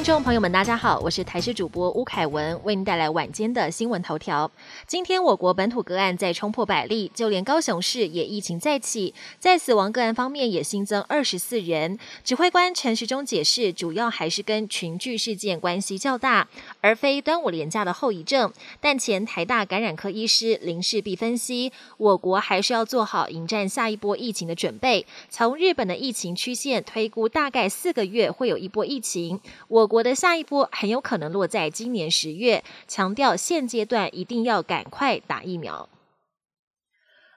听众朋友们，大家好，我是台视主播吴凯文，为您带来晚间的新闻头条。今天我国本土个案再冲破百例，就连高雄市也疫情再起，在死亡个案方面也新增二十四人。指挥官陈时中解释，主要还是跟群聚事件关系较大，而非端午连假的后遗症。但前台大感染科医师林世璧分析，我国还是要做好迎战下一波疫情的准备。从日本的疫情曲线推估，大概四个月会有一波疫情，我国。我的下一波很有可能落在今年十月，强调现阶段一定要赶快打疫苗。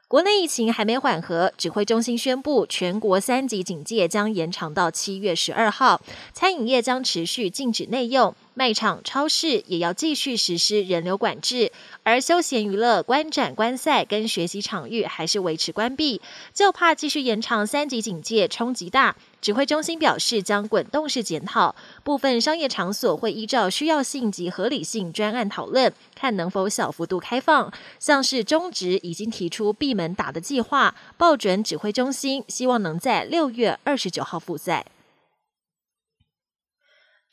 国内疫情还没缓和，指挥中心宣布全国三级警戒将延长到七月十二号，餐饮业将持续禁止内用。卖场、超市也要继续实施人流管制，而休闲娱乐、观展、观赛跟学习场域还是维持关闭，就怕继续延长三级警戒冲击大。指挥中心表示，将滚动式检讨部分商业场所，会依照需要性及合理性专案讨论，看能否小幅度开放。像是中职已经提出闭门打的计划，报准指挥中心，希望能在六月二十九号复赛。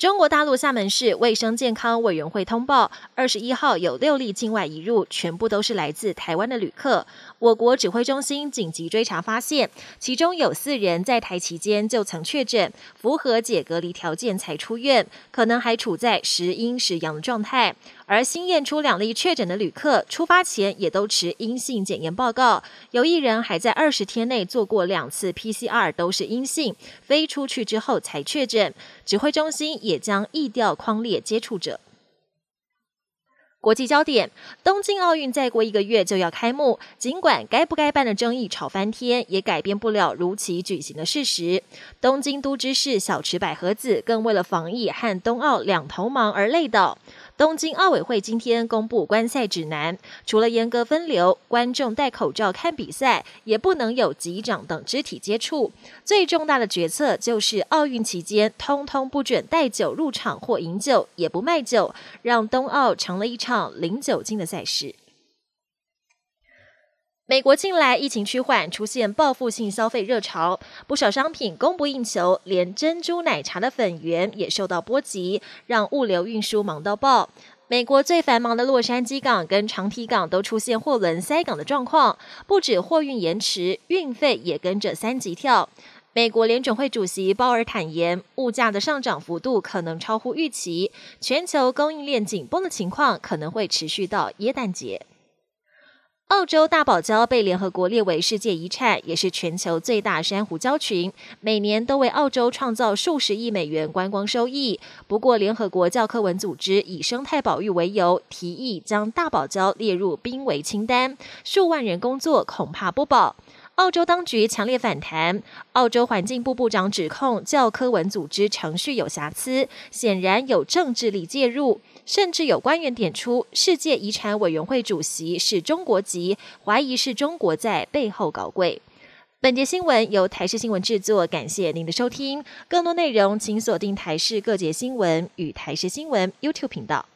中国大陆厦门市卫生健康委员会通报，二十一号有六例境外移入，全部都是来自台湾的旅客。我国指挥中心紧急追查发现，其中有四人在台期间就曾确诊，符合解隔离条件才出院，可能还处在时阴时阳的状态。而新验出两例确诊的旅客，出发前也都持阴性检验报告，有一人还在二十天内做过两次 PCR，都是阴性，飞出去之后才确诊。指挥中心也将疫调框列接触者。国际焦点：东京奥运再过一个月就要开幕，尽管该不该办的争议吵翻天，也改变不了如期举行的事实。东京都知事小池百合子更为了防疫和冬奥两头忙而累倒。东京奥委会今天公布观赛指南，除了严格分流，观众戴口罩看比赛，也不能有击掌等肢体接触。最重大的决策就是奥运期间通通不准带酒入场或饮酒，也不卖酒，让冬奥成了一场零酒精的赛事。美国近来疫情趋缓，出现报复性消费热潮，不少商品供不应求，连珍珠奶茶的粉圆也受到波及，让物流运输忙到爆。美国最繁忙的洛杉矶港跟长堤港都出现货轮塞港的状况，不止货运延迟，运费也跟着三级跳。美国联准会主席鲍尔坦言，物价的上涨幅度可能超乎预期，全球供应链紧绷的情况可能会持续到耶诞节。澳洲大堡礁被联合国列为世界遗产，也是全球最大珊瑚礁群，每年都为澳洲创造数十亿美元观光收益。不过，联合国教科文组织以生态保育为由，提议将大堡礁列入濒危清单，数万人工作恐怕不保。澳洲当局强烈反弹，澳洲环境部部长指控教科文组织程序有瑕疵，显然有政治力介入，甚至有官员点出世界遗产委员会主席是中国籍，怀疑是中国在背后搞鬼。本节新闻由台视新闻制作，感谢您的收听。更多内容请锁定台视各节新闻与台视新闻 YouTube 频道。